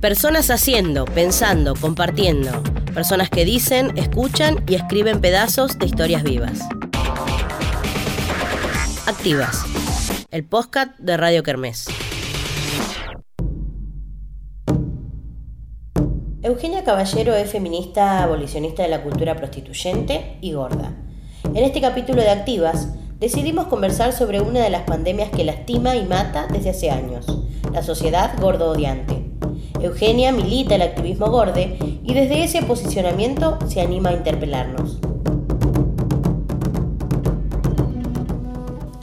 Personas haciendo, pensando, compartiendo. Personas que dicen, escuchan y escriben pedazos de historias vivas. Activas. El podcast de Radio Kermés. Eugenia Caballero es feminista abolicionista de la cultura prostituyente y gorda. En este capítulo de Activas decidimos conversar sobre una de las pandemias que lastima y mata desde hace años, la sociedad gordo-odiante. Eugenia milita el activismo gorde y desde ese posicionamiento se anima a interpelarnos.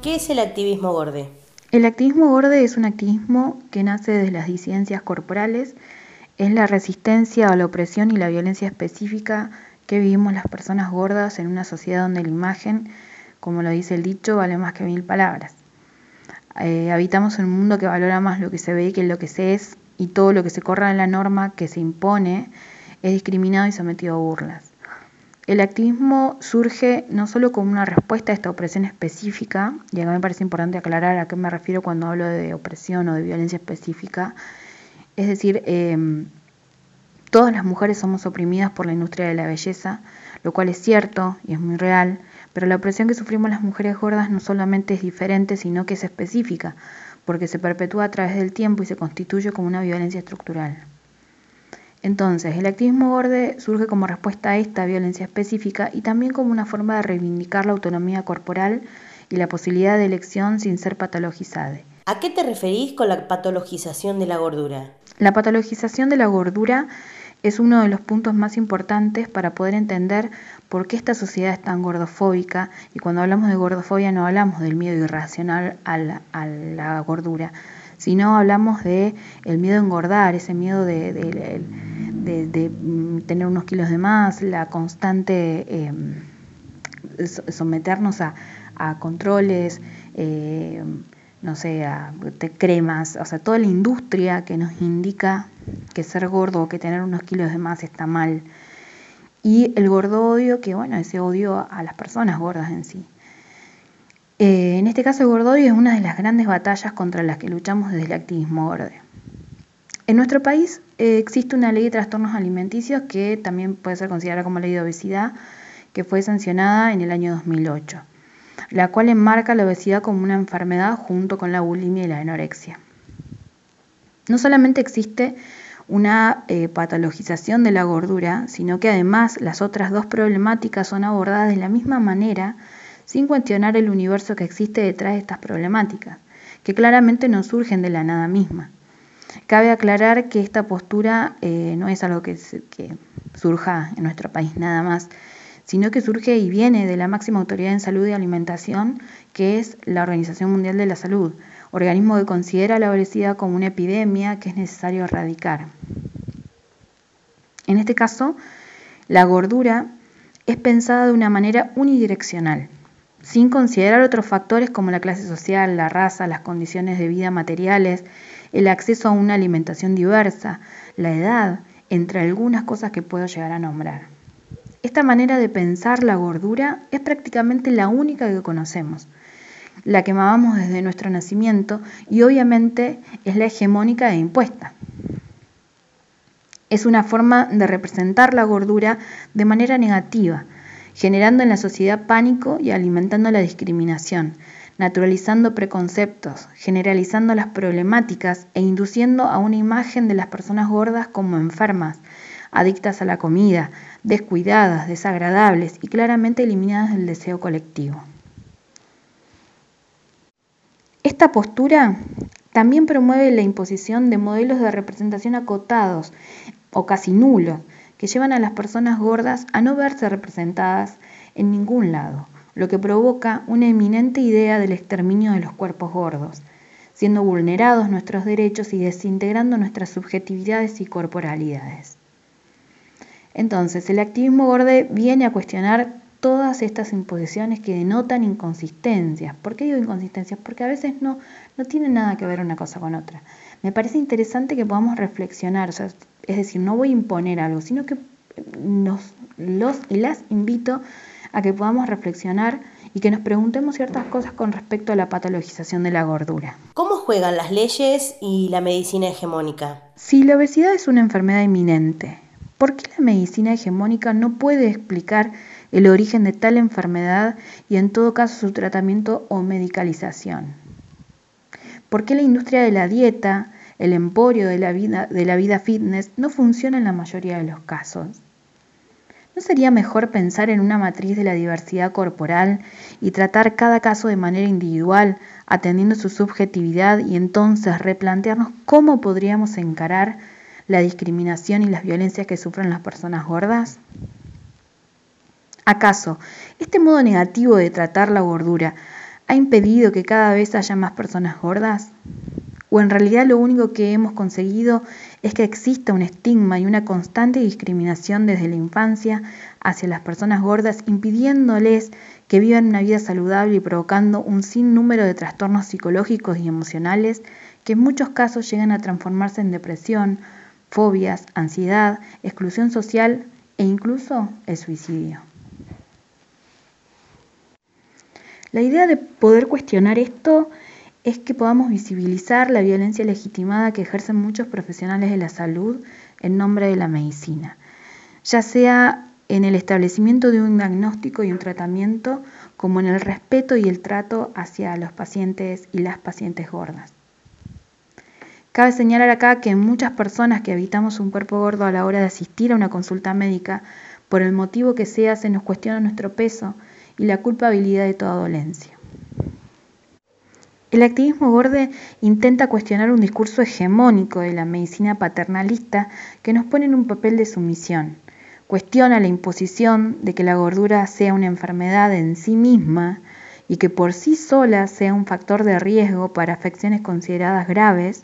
¿Qué es el activismo gorde? El activismo gorde es un activismo que nace desde las disidencias corporales, es la resistencia a la opresión y la violencia específica que vivimos las personas gordas en una sociedad donde la imagen, como lo dice el dicho, vale más que mil palabras. Eh, habitamos en un mundo que valora más lo que se ve que lo que se es y todo lo que se corra en la norma que se impone es discriminado y sometido a burlas. El activismo surge no solo como una respuesta a esta opresión específica, y acá me parece importante aclarar a qué me refiero cuando hablo de opresión o de violencia específica, es decir, em, todas las mujeres somos oprimidas por la industria de la belleza, lo cual es cierto y es muy real, pero la opresión que sufrimos las mujeres gordas no solamente es diferente, sino que es específica, porque se perpetúa a través del tiempo y se constituye como una violencia estructural. Entonces, el activismo gorde surge como respuesta a esta violencia específica y también como una forma de reivindicar la autonomía corporal y la posibilidad de elección sin ser patologizada. ¿A qué te referís con la patologización de la gordura? La patologización de la gordura es uno de los puntos más importantes para poder entender por qué esta sociedad es tan gordofóbica y cuando hablamos de gordofobia no hablamos del miedo irracional a la, gordura, sino hablamos de el miedo a engordar, ese miedo de, mm, tener unos kilos de más, la constante em, someternos a, controles, eh, no sé, a, cremas, o sea, toda la industria que nos indica que ser gordo o que tener unos kilos de más está mal. Y el gordo odio, que bueno, ese odio a las personas gordas en sí. Eh, en este caso el gordo odio es una de las grandes batallas contra las que luchamos desde el activismo gordo. En nuestro país eh, existe una ley de trastornos alimenticios que también puede ser considerada como ley de obesidad, que fue sancionada en el año 2008 la cual enmarca la obesidad como una enfermedad junto con la bulimia y la anorexia. No solamente existe una eh, patologización de la gordura, sino que además las otras dos problemáticas son abordadas de la misma manera sin cuestionar el universo que existe detrás de estas problemáticas, que claramente no surgen de la nada misma. Cabe aclarar que esta postura eh, no es algo que surja en nuestro país nada más, sino que surge y viene de la máxima autoridad en salud y alimentación, que es la Organización Mundial de la Salud, organismo que considera la obesidad como una epidemia que es necesario erradicar. En este caso, la gordura es pensada de una manera unidireccional, sin considerar otros factores como la clase social, la raza, las condiciones de vida materiales, el acceso a una alimentación diversa, la edad, entre algunas cosas que puedo llegar a nombrar. Esta manera de pensar la gordura es prácticamente la única que conocemos, la que amamos desde nuestro nacimiento y obviamente es la hegemónica e impuesta. Es una forma de representar la gordura de manera negativa, generando en la sociedad pánico y alimentando la discriminación, naturalizando preconceptos, generalizando las problemáticas e induciendo a una imagen de las personas gordas como enfermas, adictas a la comida, descuidadas, desagradables y claramente eliminadas del deseo colectivo. Esta postura también promueve la imposición de modelos de representación acotados o casi nulos, que llevan a las personas gordas a no verse representadas en ningún lado, lo que provoca una eminente idea del exterminio de los cuerpos gordos, siendo vulnerados nuestros derechos y desintegrando nuestras subjetividades y corporalidades. Entonces, el activismo gorde viene a cuestionar todas estas imposiciones que denotan inconsistencias. ¿Por qué digo inconsistencias? Porque a veces no, no tienen nada que ver una cosa con otra. Me parece interesante que podamos reflexionar, es decir, no voy a imponer algo, sino que nos, los y las invito a que podamos reflexionar y que nos preguntemos ciertas cosas con respecto a la patologización de la gordura. ¿Cómo juegan las leyes y la medicina hegemónica? Si la obesidad es una enfermedad inminente, ¿por qué la medicina hegemónica no puede explicar el origen de tal enfermedad y en todo caso su tratamiento o medicalización? ¿Por qué la industria de la dieta, el emporio de la vida, fitness no funciona en la mayoría de los casos? ¿No sería mejor pensar en una matriz de la diversidad corporal y tratar cada caso de manera individual, atendiendo su subjetividad y entonces replantearnos cómo podríamos encarar la discriminación y las violencias que sufren las personas gordas? ¿Acaso este modo negativo de tratar la gordura ha impedido que cada vez haya más personas gordas? ¿O en realidad lo único que hemos conseguido es que exista un estigma y una constante discriminación desde la infancia hacia las personas gordas, impidiéndoles que vivan una vida saludable y provocando un sinnúmero de trastornos psicológicos y emocionales que en muchos casos llegan a transformarse en depresión, fobias, ansiedad, exclusión social e incluso el suicidio. La idea de poder cuestionar esto es que podamos visibilizar la violencia legitimada que ejercen muchos profesionales de la salud en nombre de la medicina, ya sea en el establecimiento de un diagnóstico y un tratamiento, como en el respeto y el trato hacia los pacientes y las pacientes gordas. Cabe señalar acá que muchas personas que habitamos un cuerpo gordo a la hora de asistir a una consulta médica, por el motivo que sea, se nos cuestiona nuestro peso y la culpabilidad de toda dolencia. El activismo gorde intenta cuestionar un discurso hegemónico de la medicina paternalista que nos pone en un papel de sumisión. Cuestiona la imposición de que la gordura sea una enfermedad en sí misma y que por sí sola sea un factor de riesgo para afecciones consideradas graves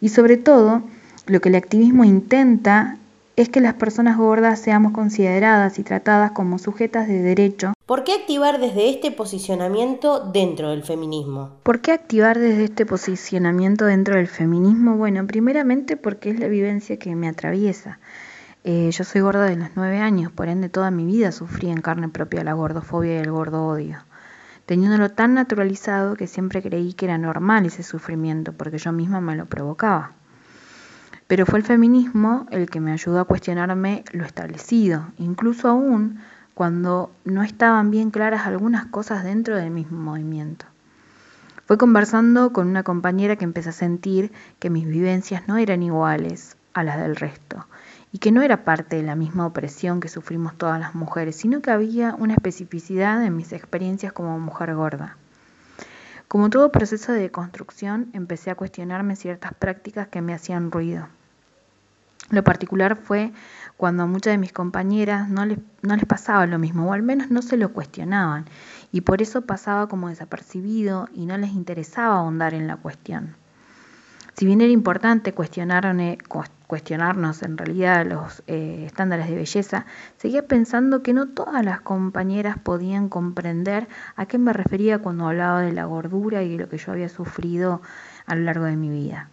y sobre todo lo que el activismo intenta es que las personas gordas seamos consideradas y tratadas como sujetas de derecho. ¿Por qué activar desde este posicionamiento dentro del feminismo? ¿Por qué activar desde este posicionamiento dentro del feminismo? Bueno, primeramente porque es la vivencia que me atraviesa. Eh, yo soy gorda de los nueve años, por ende toda mi vida sufrí en carne propia la gordofobia y el gordo odio, teniéndolo tan naturalizado que siempre creí que era normal ese sufrimiento porque yo misma me lo provocaba. Pero fue el feminismo el que me ayudó a cuestionarme lo establecido, incluso aún cuando no estaban bien claras algunas cosas dentro del mismo movimiento. Fue conversando con una compañera que empecé a sentir que mis vivencias no eran iguales a las del resto y que no era parte de la misma opresión que sufrimos todas las mujeres, sino que había una especificidad en mis experiencias como mujer gorda. Como todo proceso de construcción, empecé a cuestionarme ciertas prácticas que me hacían ruido. Lo particular fue cuando a muchas de mis compañeras no les, no les pasaba lo mismo, o al menos no se lo cuestionaban, y por eso pasaba como desapercibido y no les interesaba ahondar en la cuestión. Si bien era importante cuestionarnos en realidad los eh, estándares de belleza, seguía pensando que no todas las compañeras podían comprender a qué me refería cuando hablaba de la gordura y de lo que yo había sufrido a lo largo de mi vida.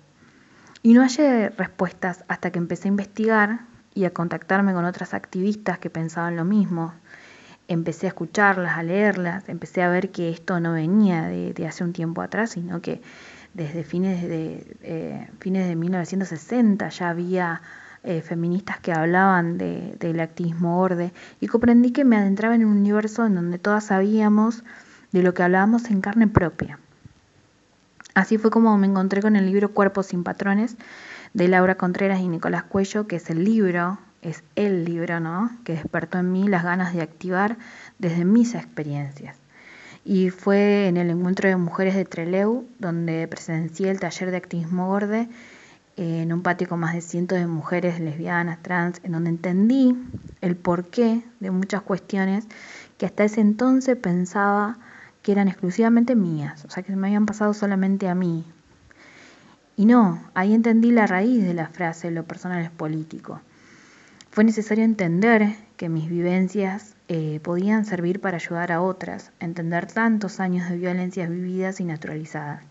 Y no hallé respuestas hasta que empecé a investigar y a contactarme con otras activistas que pensaban lo mismo. Empecé a escucharlas, a leerlas, empecé a ver que esto no venía de, de hace un tiempo atrás, sino que desde fines de, eh, fines de 1960 ya había eh, feministas que hablaban de, del activismo orde y comprendí que me adentraba en un universo en donde todas sabíamos de lo que hablábamos en carne propia. Así fue como me encontré con el libro Cuerpos sin Patrones de Laura Contreras y Nicolás Cuello, que es el libro, es el libro, ¿no? Que despertó en mí las ganas de activar desde mis experiencias y fue en el encuentro de mujeres de Treleu donde presencié el taller de activismo gorde en un patio con más de cientos de mujeres lesbianas, trans, en donde entendí el porqué de muchas cuestiones que hasta ese entonces pensaba que eran exclusivamente mías, o sea, que me habían pasado solamente a mí. Y no, ahí entendí la raíz de la frase lo personal es político. Fue necesario entender que mis vivencias eh, podían servir para ayudar a otras a entender tantos años de violencias vividas y naturalizadas,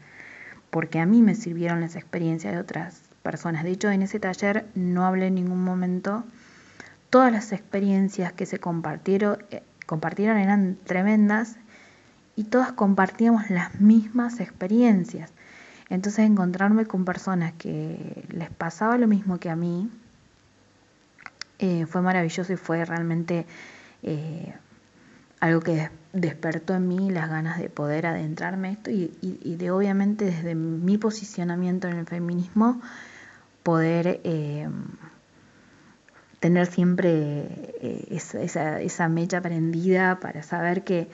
porque a mí me sirvieron las experiencias de otras personas. De hecho, en ese taller no hablé en ningún momento. Todas las experiencias que se compartieron, eh, eran tremendas y todas compartíamos las mismas experiencias. Entonces encontrarme con personas que les pasaba lo mismo que a mí eh, fue maravilloso y fue realmente eh, algo que despertó en mí las ganas de poder adentrarme esto y, de obviamente desde mi posicionamiento en el feminismo poder eh, tener siempre esa, esa, mecha prendida para saber que,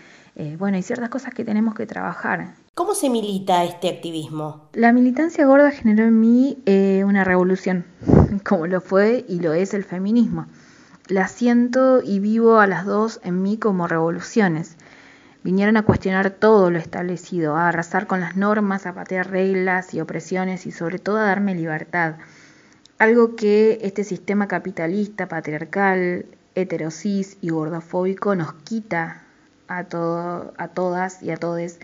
bueno, hay ciertas cosas que tenemos que trabajar ¿Cómo se milita este activismo? La militancia gorda generó en mí eh, una revolución, como lo fue y lo es el feminismo. La siento y vivo a las dos en mí como revoluciones. Vinieron a cuestionar todo lo establecido, a arrasar con las normas, a patear reglas y opresiones y sobre todo a darme libertad. Algo que este sistema capitalista, patriarcal, heterosis y gordofóbico nos quita a, todo, a todas y a todos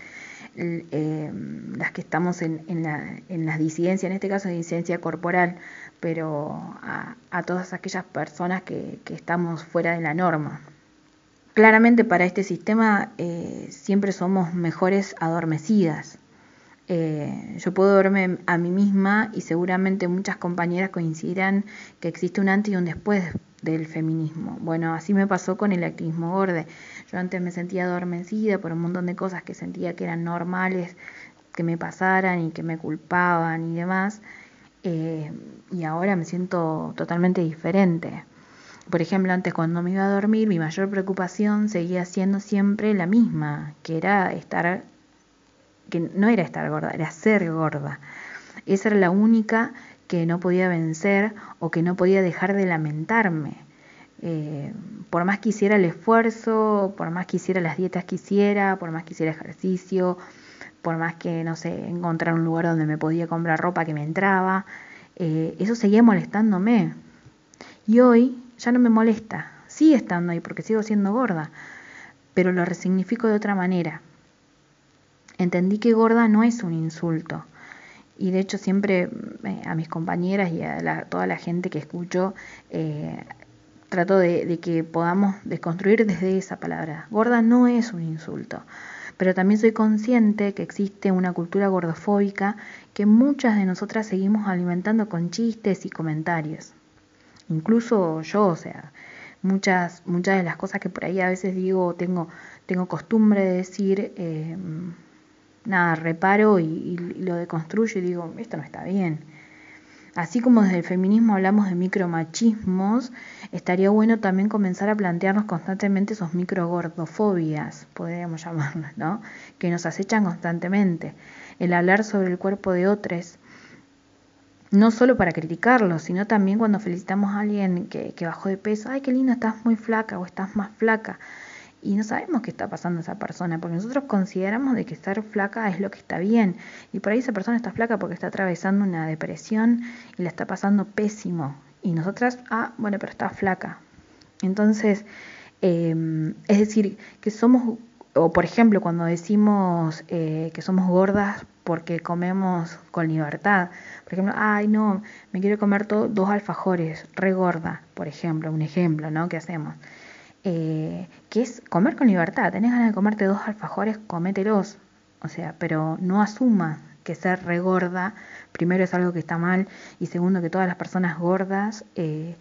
eh, las que estamos en, en, las disidencias, en este caso disidencia corporal, pero a, todas aquellas personas que, estamos fuera de la norma. Claramente para este sistema eh, siempre somos mejores adormecidas. Eh, yo puedo verme a mí misma y seguramente muchas compañeras coincidirán que existe un antes y un después del feminismo. Bueno, así me pasó con el activismo gorde. Yo antes me sentía adormecida por un montón de cosas que sentía que eran normales que me pasaran y que me culpaban y demás. Eh, y ahora me siento totalmente diferente. Por ejemplo, antes cuando me iba a dormir, mi mayor preocupación seguía siendo siempre la misma, que era estar, que no era estar gorda, era ser gorda. Esa era la única que no podía vencer o que no podía dejar de lamentarme. Eh, por más que hiciera el esfuerzo, por más que hiciera las dietas que hiciera, por más que hiciera ejercicio, por más que, no sé, encontrar un lugar donde me podía comprar ropa que me entraba, eh, eso seguía molestándome. Y hoy ya no me molesta, sigue estando ahí porque sigo siendo gorda, pero lo resignifico de otra manera. Entendí que gorda no es un insulto, y de hecho siempre eh, a mis compañeras y a toda la gente que escucho eh, trato de, que podamos desconstruir desde esa palabra. Gorda no es un insulto, pero también soy consciente que existe una cultura gordofóbica que muchas de nosotras seguimos alimentando con chistes y comentarios. Incluso yo, o sea, muchas, muchas de las cosas que por ahí a veces digo, tengo, tengo costumbre de decir, eh, nada, reparo y, lo deconstruyo y digo, esto no está bien. Así como desde el feminismo hablamos de micromachismos, estaría bueno también comenzar a plantearnos constantemente esos microgordofobias, podríamos llamarlas, ¿no? Que nos acechan constantemente. El hablar sobre el cuerpo de otros, no solo para criticarlo, sino también cuando felicitamos a alguien que, que bajó de peso, ay, qué lindo, estás muy flaca o estás más flaca y no sabemos qué está pasando a esa persona, porque nosotros consideramos de que estar flaca es lo que está bien, y por ahí esa persona está flaca porque está atravesando una depresión y la está pasando pésimo, y nosotras, ah, bueno, pero está flaca. Entonces, em, es decir, que somos, o por ejemplo, cuando decimos eh, que somos gordas porque comemos con libertad, por ejemplo, ay, no, me quiero comer dos alfajores, re gorda, por ejemplo, un ejemplo, ¿no? ¿Qué hacemos? Eh, que es comer con libertad. Tenés ganas de comerte dos alfajores, comételos. O sea, pero no asuma que ser regorda, primero es algo que está mal, y segundo que todas las personas gordas eh,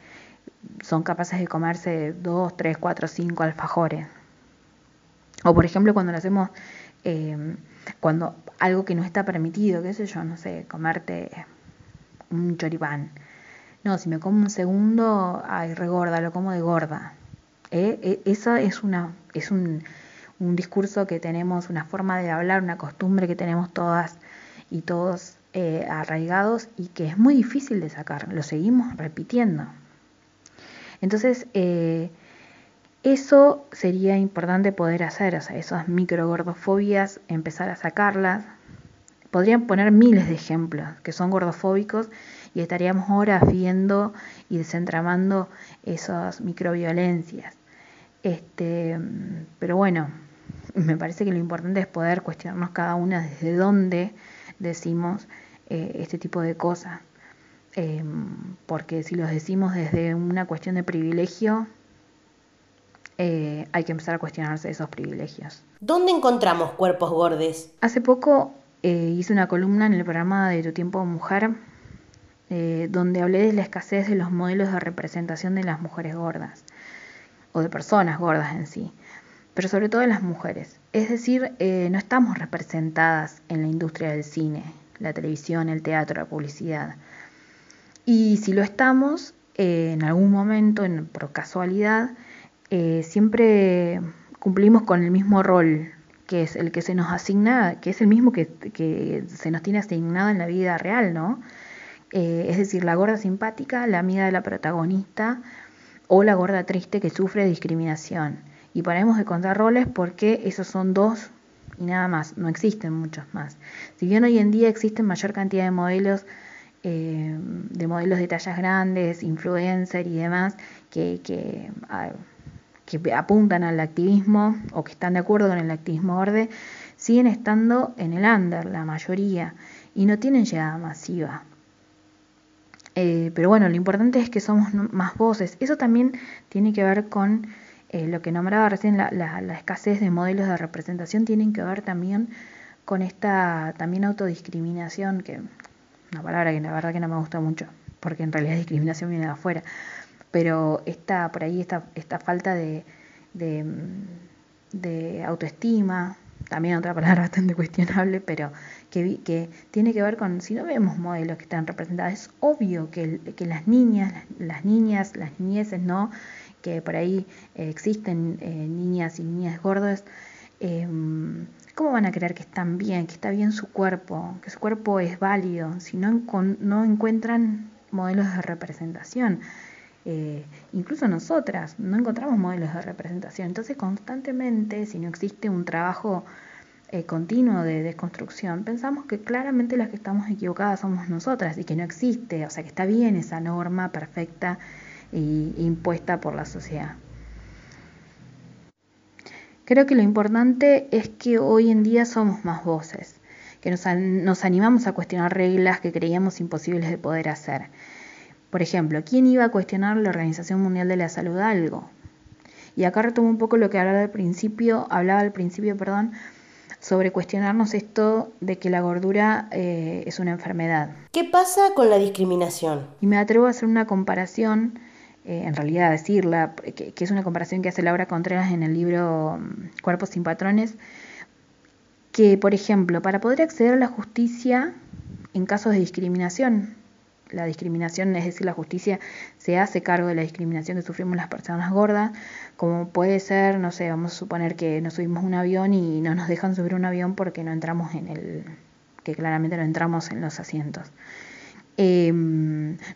son capaces de comerse dos, tres, cuatro, cinco alfajores. O por ejemplo cuando lo hacemos, eh, cuando algo que no está permitido, qué sé yo, no sé, comerte un choripán. No, si me como un segundo, ay, regorda, lo como de gorda. ¿Eh? E, esa es, una, es un, discurso que tenemos, una forma de hablar, una costumbre que tenemos todas y todos eh, arraigados y que es muy difícil de sacar, lo seguimos repitiendo. Entonces, eh, eso sería importante poder hacer, o sea, esas microgordofobias, empezar a sacarlas. Podrían poner miles de ejemplos que son gordofóbicos y estaríamos horas viendo y desentramando esas microviolencias. Este, pero bueno, me parece que lo importante es poder cuestionarnos cada una desde dónde decimos eh, este tipo de cosas. Em, porque si los decimos desde una cuestión de privilegio, eh, hay que empezar a cuestionarse esos privilegios. ¿Dónde encontramos cuerpos gordes? Hace poco eh, hice una columna en el programa de Tu Tiempo Mujer donde hablé de la escasez de los modelos de representación de las mujeres gordas o de personas gordas en sí, pero sobre todo de las mujeres. Es decir, no estamos representadas en la industria del cine, la televisión, el teatro, la publicidad. Y si lo estamos, en algún momento, por casualidad, eh, siempre cumplimos con el mismo rol, que es el que se nos asigna, que es el mismo que, se nos tiene asignado en la vida real, ¿no? Eh, es decir, la gorda simpática, la amiga de la protagonista, o la gorda triste que sufre discriminación. Y paremos de contar roles porque esos son dos y nada más, no existen muchos más. Si bien hoy en día existen mayor cantidad de modelos, eh, de modelos de tallas grandes, influencer y demás, que, que que apuntan al activismo o que están de acuerdo con el activismo verde, siguen estando en el under, la mayoría, y no tienen llegada masiva. Eh, pero bueno, lo importante es que somos más voces. Eso también tiene que ver con eh, lo que nombraba recién, la, la, escasez de modelos de representación, tienen que ver también con esta también autodiscriminación, que una palabra que la verdad que no me gusta mucho, porque en realidad discriminación viene de afuera, pero está por ahí esta, esta falta de, de, autoestima, también otra palabra bastante cuestionable, pero que, que, tiene que ver con, si no vemos modelos que están representados, es obvio que, las niñas, las niñas, las niñeces, ¿no? que por ahí eh, existen eh, niñas y niñas gordas, em, ¿cómo van a creer que están bien, que está bien su cuerpo, que su cuerpo es válido, si no, no encuentran modelos de representación? Eh, incluso nosotras no encontramos modelos de representación. Entonces constantemente, si no existe un trabajo eh, continuo de desconstrucción, pensamos que claramente las que estamos equivocadas somos nosotras y que no existe, o sea que está bien esa norma perfecta e impuesta por la sociedad. Creo que lo importante es que hoy en día somos más voces, que nos, nos animamos a cuestionar reglas que creíamos imposibles de poder hacer por ejemplo, ¿quién iba a cuestionar la Organización Mundial de la Salud algo? Y acá retomo un poco lo que hablaba al principio, hablaba al principio, perdón, sobre cuestionarnos esto de que la gordura eh, es una enfermedad. ¿Qué pasa con la discriminación? Y me atrevo a hacer una comparación, eh, en realidad a decirla, que, que, es una comparación que hace Laura Contreras en el libro mm, Cuerpos sin Patrones, que, por ejemplo, para poder acceder a la justicia en casos de discriminación, la discriminación, es decir, la justicia se hace cargo de la discriminación que sufrimos las personas gordas, como puede ser, no sé, vamos a suponer que nos subimos un avión y no nos dejan subir un avión porque no entramos en el, que claramente no entramos en los asientos. Eh,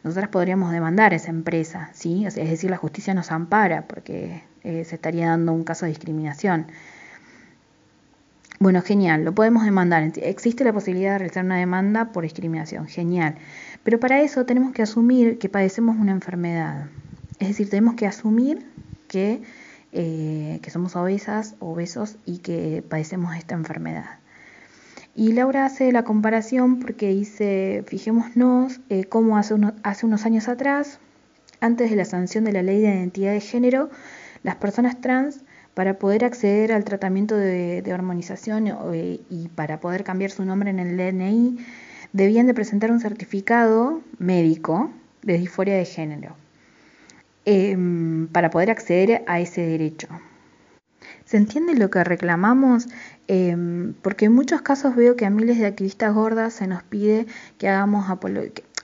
nosotras podríamos demandar a esa empresa, ¿sí? es decir, la justicia nos ampara porque eh, se estaría dando un caso de discriminación. Bueno, genial, lo podemos demandar. Existe la posibilidad de realizar una demanda por discriminación, genial. Pero para eso tenemos que asumir que padecemos una enfermedad. Es decir, tenemos que asumir que, eh, que somos obesas, obesos y que padecemos esta enfermedad. Y Laura hace la comparación porque dice, fijémonos eh, cómo hace, hace unos años atrás, antes de la sanción de la ley de identidad de género, las personas trans para poder acceder al tratamiento de, hormonización eh, y para poder cambiar su nombre en el DNI, debían de presentar un certificado médico de disforia de género em, para poder acceder a ese derecho. ¿Se entiende lo que reclamamos? Em, porque en muchos casos veo que a miles de activistas gordas se nos pide que hagamos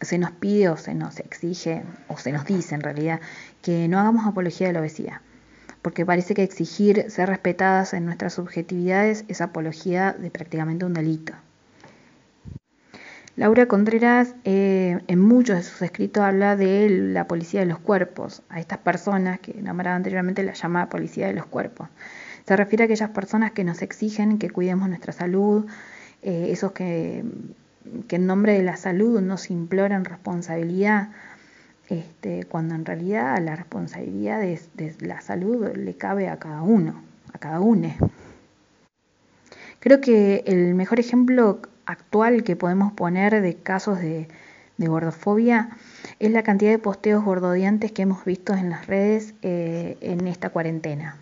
se nos pide o se nos exige o se nos dice en realidad que no hagamos apología de la obesidad porque parece que exigir ser respetadas en nuestras subjetividades es apología de prácticamente un delito. Laura Contreras eh, en muchos de sus escritos habla de la policía de los cuerpos, a estas personas que nombraba anteriormente la llama policía de los cuerpos. Se refiere a aquellas personas que nos exigen que cuidemos nuestra salud, eh, esos que, en nombre de la salud nos imploran responsabilidad, este, cuando en realidad la responsabilidad de, la salud le cabe a cada uno, a cada uno. Creo que el mejor ejemplo actual que podemos poner de casos de, gordofobia es la cantidad de posteos gordodiantes que hemos visto en las redes eh, en esta cuarentena.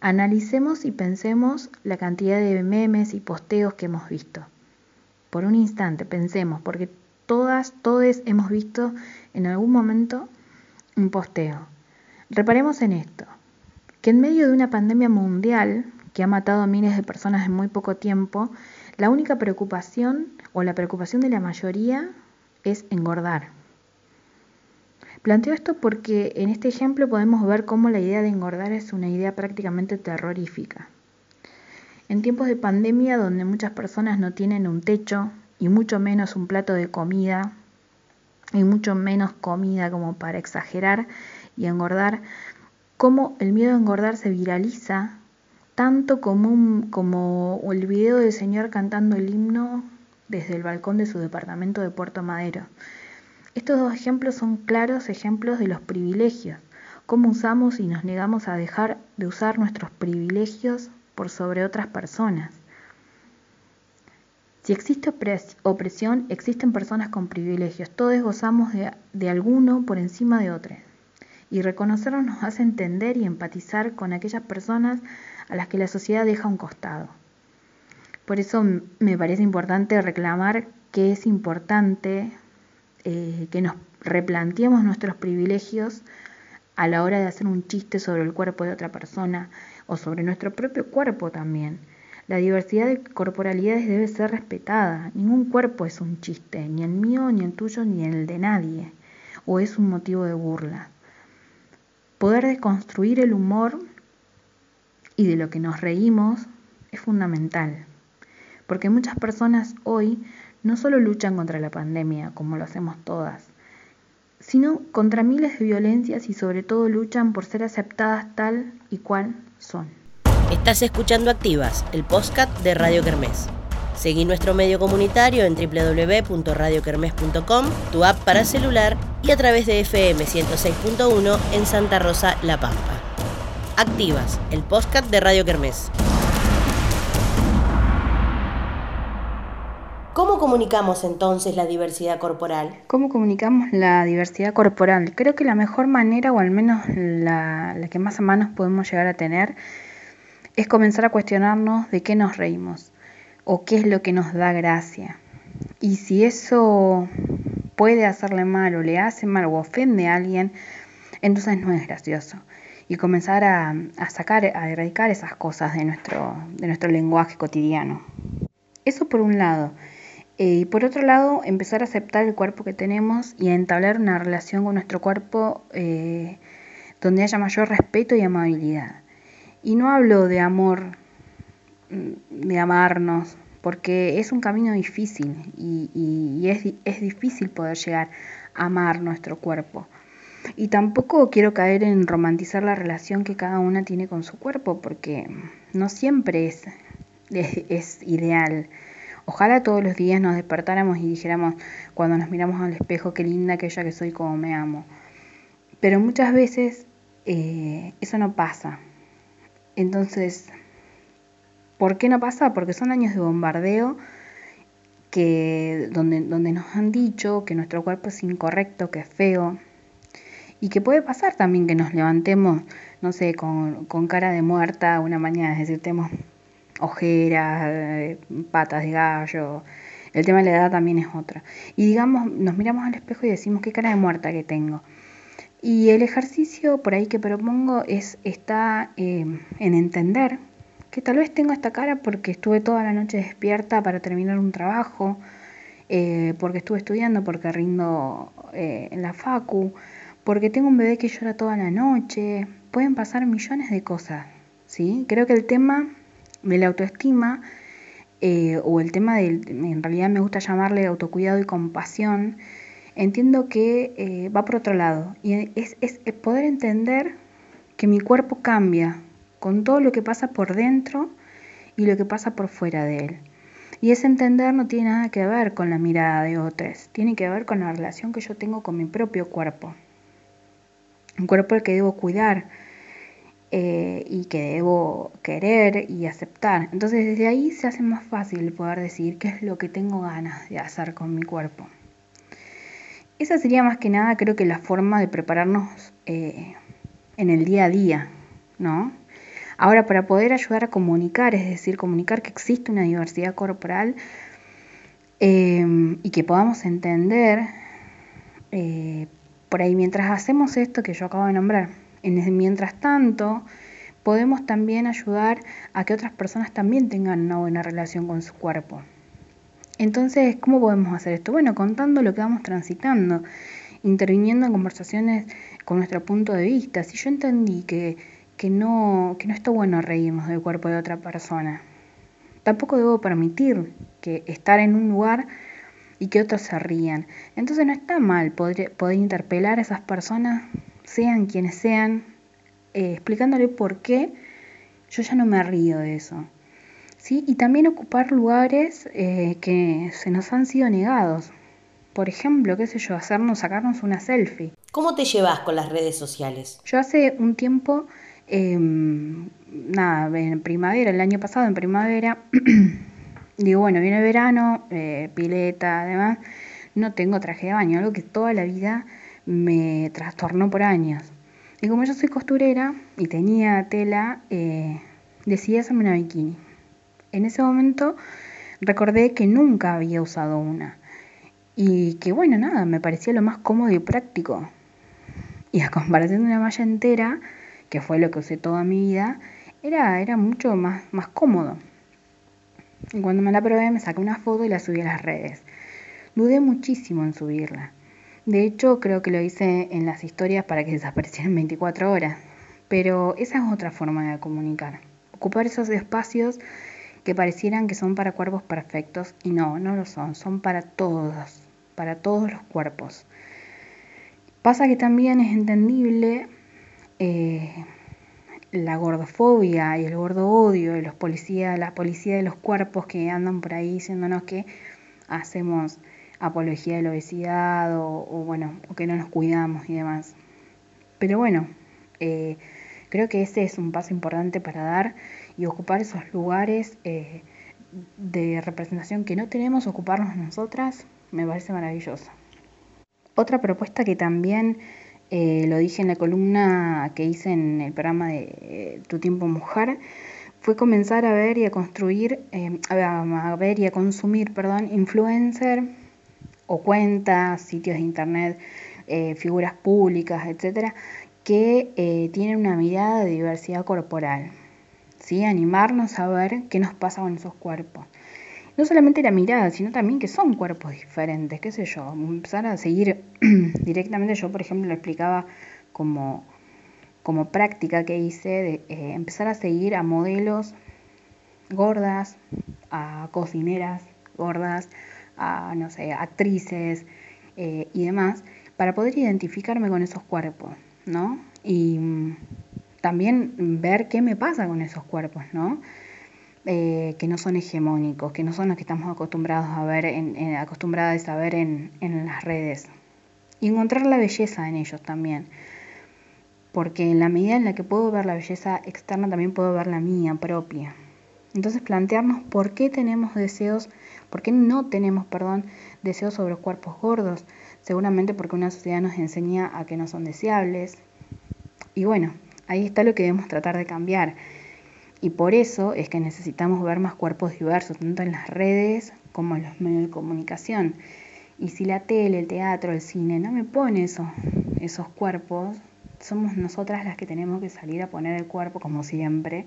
Analicemos y pensemos la cantidad de memes y posteos que hemos visto. Por un instante, pensemos, porque todas, todos hemos visto en algún momento un posteo. Reparemos en esto, que en medio de una pandemia mundial que ha matado a miles de personas en muy poco tiempo, la única preocupación o la preocupación de la mayoría es engordar. Planteo esto porque en este ejemplo podemos ver cómo la idea de engordar es una idea prácticamente terrorífica. En tiempos de pandemia donde muchas personas no tienen un techo y mucho menos un plato de comida y mucho menos comida como para exagerar y engordar, cómo el miedo a engordar se viraliza tanto como, el video del señor cantando el himno desde el balcón de su departamento de Puerto Madero. Estos dos ejemplos son claros ejemplos de los privilegios, cómo usamos y nos negamos a dejar de usar nuestros privilegios por sobre otras personas. Si existe opresión, existen personas con privilegios. Todos gozamos de, alguno por encima de otros. Y reconocerlos nos hace entender y empatizar con aquellas personas a las que la sociedad deja un costado. Por eso me parece importante reclamar que es importante eh, que nos replanteemos nuestros privilegios a la hora de hacer un chiste sobre el cuerpo de otra persona o sobre nuestro propio cuerpo también. La diversidad de corporalidades debe ser respetada. Ningún cuerpo es un chiste, ni el mío, ni el tuyo, ni el de nadie, o es un motivo de burla. Poder deconstruir el humor y de lo que nos reímos es fundamental, porque muchas personas hoy no solo luchan contra la pandemia, como lo hacemos todas, sino contra miles de violencias y sobre todo luchan por ser aceptadas tal y cual son. Estás escuchando Activas, el podcast de Radio Kermés. Seguí nuestro medio comunitario en www.radiokermés.com, tu app para celular y a través de FM 106.1 en Santa Rosa, La Pampa. Activas, el podcast de Radio Kermés. ¿Cómo comunicamos entonces la diversidad corporal? ¿Cómo comunicamos la diversidad corporal? Creo que la mejor manera, o al menos la, que más a manos podemos llegar a tener, es comenzar a cuestionarnos de qué nos reímos o qué es lo que nos da gracia. Y si eso puede hacerle mal o le hace mal o ofende a alguien, entonces no es gracioso. Y comenzar a, sacar, a erradicar esas cosas de nuestro, de nuestro lenguaje cotidiano. Eso por un lado. Eh, y por otro lado, empezar a aceptar el cuerpo que tenemos y a entablar una relación con nuestro cuerpo eh, donde haya mayor respeto y amabilidad. Y no hablo de amor, mm, de amarnos, porque es un camino difícil y, es, es difícil poder llegar a amar nuestro cuerpo. Y tampoco quiero caer en romantizar la relación que cada una tiene con su cuerpo, porque no siempre es, es ideal. Ojalá todos los días nos despertáramos y dijéramos cuando nos miramos al espejo, qué linda aquella que soy, como me amo. Pero muchas veces eh, eso no pasa. Entonces, ¿por qué no pasa? Porque son años de bombardeo que, donde, donde nos han dicho que nuestro cuerpo es incorrecto, que es feo. Y que puede pasar también que nos levantemos, no sé, con, cara de muerta una mañana, es decir, tenemos ojeras, eh, patas de gallo. El tema de la edad también es otra. Y digamos, nos miramos al espejo y decimos qué cara de muerta que tengo. Y el ejercicio por ahí que propongo es está eh, en entender que tal vez tengo esta cara porque estuve toda la noche despierta para terminar un trabajo, eh, porque estuve estudiando, porque rindo en la facu, porque tengo un bebé que llora toda la noche. Pueden pasar millones de cosas, ¿sí? Creo que el tema de la autoestima eh, o el tema del, en realidad me gusta llamarle autocuidado y compasión, entiendo que eh, va por otro lado. Y es, es, poder entender que mi cuerpo cambia con todo lo que pasa por dentro y lo que pasa por fuera de él. Y ese entender no tiene nada que ver con la mirada de otros, tiene que ver con la relación que yo tengo con mi propio cuerpo. Un cuerpo al que debo cuidar, eh, y que debo querer y aceptar. Entonces desde ahí se hace más fácil poder decir qué es lo que tengo ganas de hacer con mi cuerpo. Esa sería más que nada creo que la forma de prepararnos eh, en el día a día, ¿no? Ahora, para poder ayudar a comunicar, es decir, comunicar que existe una diversidad corporal eh, y que podamos entender, por ahí mientras hacemos esto que yo acabo de nombrar, en, mientras tanto, podemos también ayudar a que otras personas también tengan una buena relación con su cuerpo. Entonces, ¿cómo podemos hacer esto? Bueno, contando lo que vamos transitando, interviniendo en conversaciones con nuestro punto de vista. Si yo entendí que, que, no, que no está bueno reírnos del cuerpo de otra persona, tampoco debo permitir que estar en un lugar y que otros se rían. Entonces no está mal poder, poder interpelar a esas personas, sean quienes sean, eh, explicándole por qué yo ya no me río de eso. ¿Sí? Y también ocupar lugares eh, que se nos han sido negados. Por ejemplo, qué sé yo, hacernos, sacarnos una selfie. ¿Cómo te llevas con las redes sociales? Yo hace un tiempo, em, nada, en primavera, el año pasado en primavera, digo, bueno, viene el verano, eh, pileta, además, no tengo traje de baño, algo que toda la vida me trastornó por años. Y como yo soy costurera y tenía tela, eh, decidí hacerme una bikini. En ese momento recordé que nunca había usado una. Y que bueno, nada, me parecía lo más cómodo y práctico. Y a comparación de una malla entera, que fue lo que usé toda mi vida, era, era mucho más, más cómodo. Cuando me la probé me saqué una foto y la subí a las redes. Dudé muchísimo en subirla. De hecho, creo que lo hice en las historias para que desaparecieran 24 horas. Pero esa es otra forma de comunicar. Ocupar esos espacios que parecieran que son para cuerpos perfectos y no, no lo son, son para todos, para todos los cuerpos. Pasa que también es entendible eh, la gordofobia y el gordo odio de los policías, la policía de los cuerpos que andan por ahí diciéndonos que hacemos apología de la obesidad o, bueno, o que no nos cuidamos y demás. Pero bueno, eh, creo que ese es un paso importante para dar y ocupar esos lugares eh, de representación que no tenemos, ocuparnos nosotras, me parece maravilloso. Otra propuesta que también eh, lo dije en la columna que hice en el programa de Tu tiempo mujer, fue comenzar a ver y a construir, a, ver y a consumir, perdón, influencer o cuentas, sitios de internet, eh, figuras públicas, etcétera, que eh, tienen una mirada de diversidad corporal. ¿sí? Animarnos a ver qué nos pasa con esos cuerpos. No solamente la mirada, sino también que son cuerpos diferentes, qué sé yo. Empezar a seguir directamente, yo por ejemplo lo explicaba como, como práctica que hice, de eh, empezar a seguir a modelos gordas, a cocineras gordas, a, no sé, actrices eh, y demás, para poder identificarme con esos cuerpos, ¿no? Y mm, también ver qué me pasa con esos cuerpos, ¿no? Eh, que no son hegemónicos, que no son los que estamos acostumbrados a ver, en, acostumbradas a ver en, las redes. Y encontrar la belleza en ellos también. Porque en la medida en la que puedo ver la belleza externa, también puedo ver la mía propia. Entonces plantearnos por qué tenemos deseos ¿Por qué no tenemos, perdón, deseos sobre cuerpos gordos? Seguramente porque una sociedad nos enseña a que no son deseables. Y bueno, ahí está lo que debemos tratar de cambiar. Y por eso es que necesitamos ver más cuerpos diversos, tanto en las redes como en los medios de comunicación. Y si la tele, el teatro, el cine no me pone eso, esos cuerpos, somos nosotras las que tenemos que salir a poner el cuerpo, como siempre.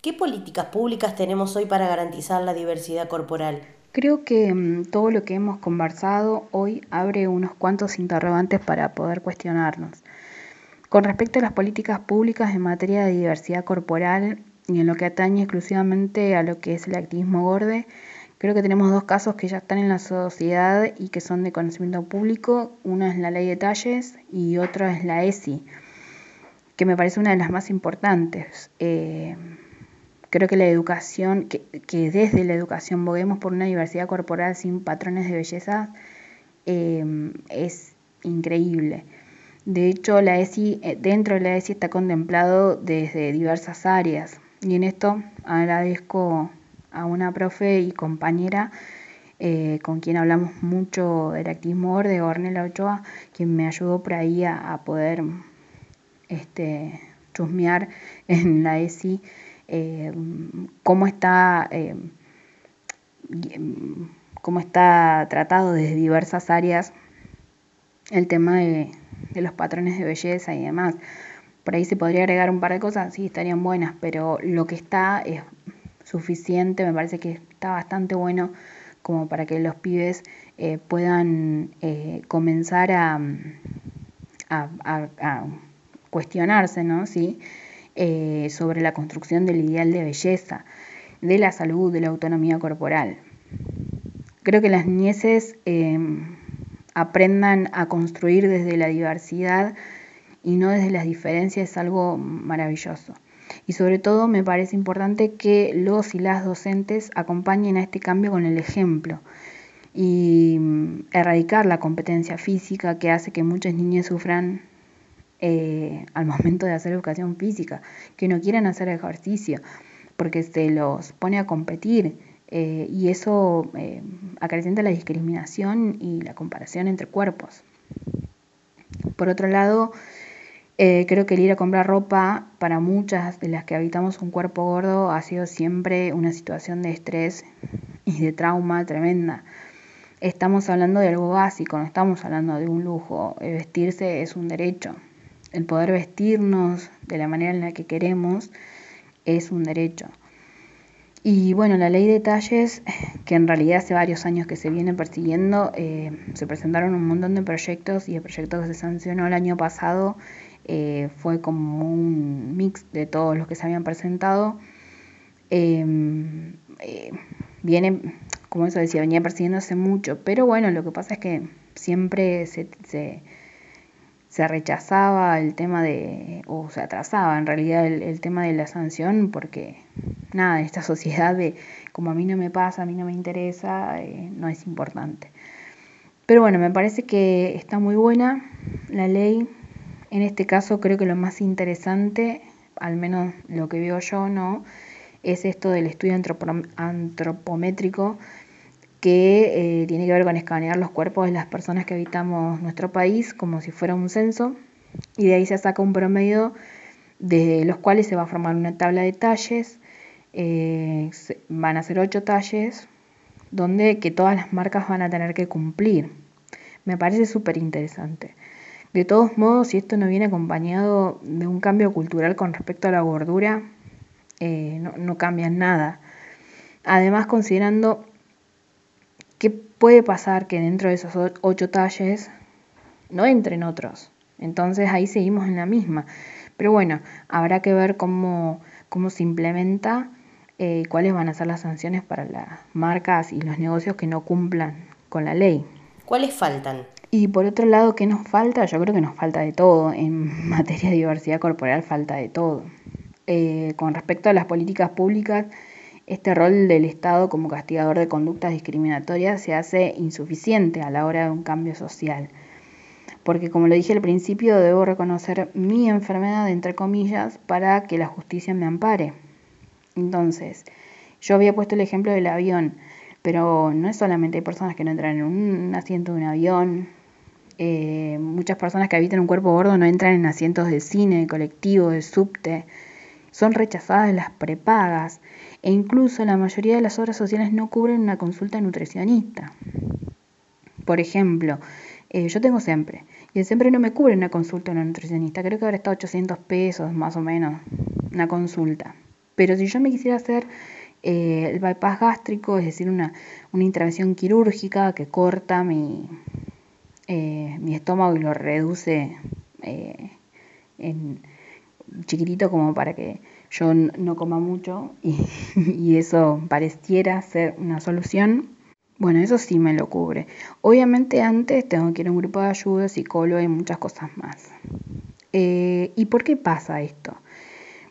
¿Qué políticas públicas tenemos hoy para garantizar la diversidad corporal? Creo que mm, todo lo que hemos conversado hoy abre unos cuantos interrogantes para poder cuestionarnos. Con respecto a las políticas públicas en materia de diversidad corporal y en lo que atañe exclusivamente a lo que es el activismo gorde, creo que tenemos dos casos que ya están en la sociedad y que son de conocimiento público. Uno es la ley de talles y otro es la ESI, que me parece una de las más importantes. Eh, Creo que la educación, que, desde la educación boguemos por una diversidad corporal sin patrones de belleza em, es increíble. De hecho, la ESI, eh, dentro de la ESI está contemplado desde diversas áreas. Y en esto agradezco a una profe y compañera eh, con quien hablamos mucho del activismo de Ornella Ochoa, quien me ayudó por ahí a, poder este, chusmear en la ESI eh, cómo está eh, cómo está tratado desde diversas áreas el tema de, los patrones de belleza y demás. Por ahí se podría agregar un par de cosas, sí, estarían buenas, pero lo que está es suficiente, me parece que está bastante bueno como para que los pibes eh, puedan eh, comenzar a, a, cuestionarse, ¿no? ¿Sí? Eh, sobre la construcción del ideal de belleza, de la salud, de la autonomía corporal. Creo que las niñeces aprendan a construir desde la diversidad y no desde las diferencias es algo maravilloso. Y sobre todo me parece importante que los y las docentes acompañen a este cambio con el ejemplo y mm, erradicar la competencia física que hace que muchas niñas sufran eh, al momento de hacer educación física, que no quieran hacer ejercicio, porque se los pone a competir eh, y eso eh, acrecenta la discriminación y la comparación entre cuerpos. Por otro lado, eh, creo que el ir a comprar ropa para muchas de las que habitamos un cuerpo gordo ha sido siempre una situación de estrés y de trauma tremenda. Estamos hablando de algo básico, no estamos hablando de un lujo. vestirse es un derecho. El poder vestirnos de la manera en la que queremos es un derecho. Y bueno, la ley de talles, que en realidad hace varios años que se viene persiguiendo, eh, se presentaron un montón de proyectos y el proyecto que se sancionó el año pasado eh, fue como un mix de todos los que se habían presentado. Em, eh, viene, como eso decía, venía persiguiendo hace mucho, pero bueno, lo que pasa es que siempre se, se, rechazaba el tema de, o se atrasaba en realidad el, tema de la sanción, porque nada, esta sociedad de como a mí no me pasa, a mí no me interesa, eh, no es importante. Pero bueno, me parece que está muy buena la ley, en este caso creo que lo más interesante, al menos lo que veo yo, ¿no? Es esto del estudio antropométrico que eh, tiene que ver con escanear los cuerpos de las personas que habitamos nuestro país como si fuera un censo y de ahí se saca un promedio de los cuales se va a formar una tabla de talles, eh, van a ser ocho talles donde que todas las marcas van a tener que cumplir. Me parece súper interesante. De todos modos, si esto no viene acompañado de un cambio cultural con respecto a la gordura, eh, no, cambia nada. Además, considerando que puede pasar que dentro de esos ocho talles no entren otros. Entonces ahí seguimos en la misma. Pero bueno, habrá que ver cómo, cómo se implementa eh, y cuáles van a ser las sanciones para las marcas y los negocios que no cumplan con la ley. ¿Cuáles faltan? Y por otro lado, ¿qué nos falta? Yo creo que nos falta de todo. En materia de diversidad corporal falta de todo. Eh, con respecto a las políticas públicas, este rol del Estado como castigador de conductas discriminatorias se hace insuficiente a la hora de un cambio social. Porque como lo dije al principio, debo reconocer mi enfermedad, entre comillas, para que la justicia me ampare. Entonces, yo había puesto el ejemplo del avión, pero no es solamente hay personas que no entran en un asiento de un avión, eh, muchas personas que habitan un cuerpo gordo no entran en asientos de cine, de colectivo, de subte, son rechazadas las prepagas e incluso la mayoría de las obras sociales no cubren una consulta nutricionista. Por ejemplo, eh, yo tengo siempre y el siempre no me cubre una consulta de una nutricionista, creo que ahora está 800 pesos más o menos una consulta. Pero si yo me quisiera hacer eh, el bypass gástrico, es decir, una, una intervención quirúrgica que corta mi, eh, mi estómago y lo reduce eh, en chiquitito como para que yo no coma mucho y, eso pareciera ser una solución. Bueno, eso sí me lo cubre. Obviamente antes tengo que ir a un grupo de ayuda, psicólogo y muchas cosas más. Eh, ¿Y por qué pasa esto?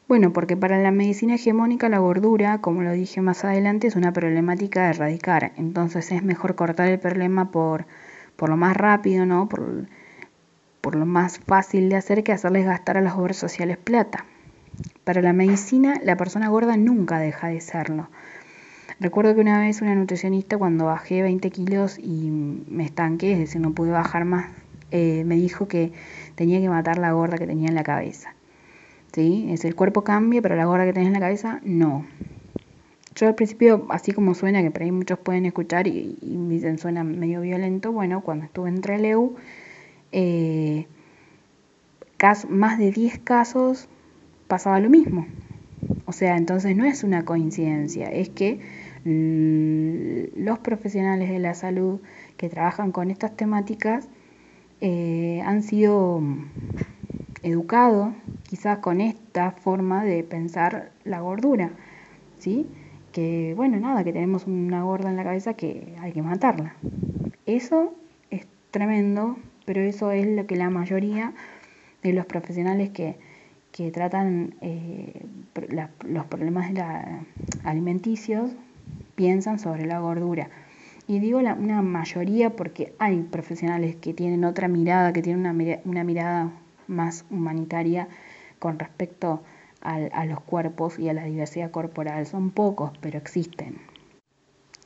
Bueno, porque para la medicina hegemónica la gordura, como lo dije más adelante, es una problemática de erradicar. Entonces es mejor cortar el problema por por lo más rápido, ¿no? Por, por lo más fácil de hacer que hacerles gastar a las obras sociales plata. Para la medicina, la persona gorda nunca deja de serlo. Recuerdo que una vez una nutricionista, cuando bajé 20 kilos y me estanqué, es decir, no pude bajar más, eh, me dijo que tenía que matar la gorda que tenía en la cabeza. ¿sí? Es el cuerpo cambia, pero la gorda que tenés en la cabeza, no. Yo al principio, así como suena, que por ahí muchos pueden escuchar y, me dicen suena medio violento, bueno, cuando estuve en Treleu, eh, más de 10 casos pasaba lo mismo. O sea, entonces no es una coincidencia, es que los profesionales de la salud que trabajan con estas temáticas eh, han sido educados quizás con esta forma de pensar la gordura, ¿sí? Que bueno, nada, que tenemos una gorda en la cabeza que hay que matarla. Eso es tremendo, pero eso es lo que la mayoría de los profesionales que, tratan eh, los problemas alimenticios piensan sobre la gordura. Y digo la, una mayoría porque hay profesionales que tienen otra mirada, que tienen una, una mirada más humanitaria con respecto a los cuerpos y a la diversidad corporal. Son pocos, pero existen.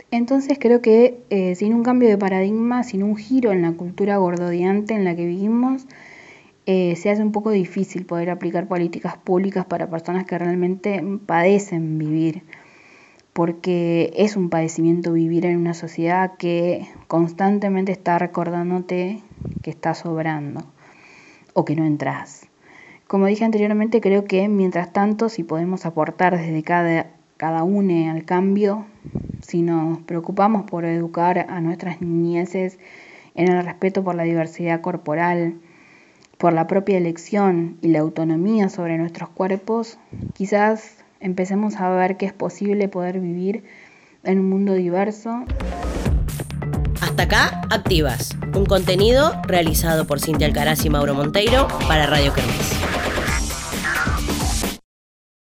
Entonces creo que eh, sin un cambio de paradigma, sin un giro en la cultura gordodiante en la que vivimos, eh, se hace un poco difícil poder aplicar políticas públicas para personas que realmente padecen vivir porque es un padecimiento vivir en una sociedad que constantemente está recordándote que estás sobrando o que no entras. Como dije anteriormente, creo que mientras tanto, si podemos aportar desde cada, cada uno al cambio, si nos preocupamos por educar a nuestras niñeces en el respeto por la diversidad corporal, por la propia elección y la autonomía sobre nuestros cuerpos, quizás empecemos a ver que es posible poder vivir en un mundo diverso. Hasta acá, Activas, un contenido realizado por Cintia Alcaraz y Mauro Monteiro para Radio Kermés.